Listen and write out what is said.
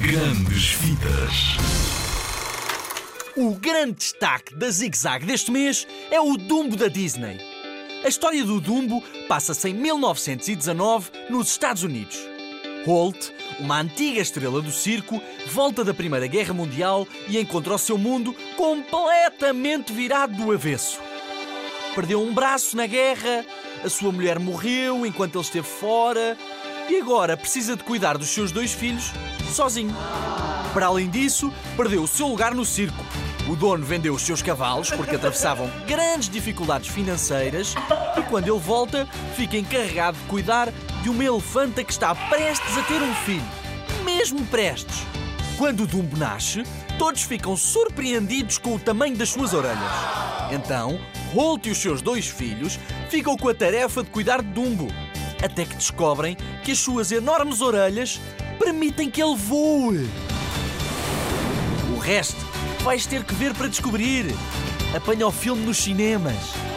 Grandes Vidas. O grande destaque da Zig Zag deste mês é o Dumbo da Disney. A história do Dumbo passa-se em 1919 nos Estados Unidos. Holt, uma antiga estrela do circo, volta da Primeira Guerra Mundial e encontra o seu mundo completamente virado do avesso. Perdeu um braço na guerra, a sua mulher morreu enquanto ele esteve fora e agora precisa de cuidar dos seus dois filhos sozinho. Para além disso, perdeu o seu lugar no circo. O dono vendeu os seus cavalos porque atravessavam grandes dificuldades financeiras e quando ele volta, fica encarregado de cuidar de uma elefanta que está prestes a ter um filho. Mesmo prestes. Quando o Dumbo nasce, todos ficam surpreendidos com o tamanho das suas orelhas. Então, Holt e os seus dois filhos ficam com a tarefa de cuidar de Dumbo, até que descobrem que as suas enormes orelhas permitem que ele voe. O resto vais ter que ver para descobrir. Apanha o filme nos cinemas.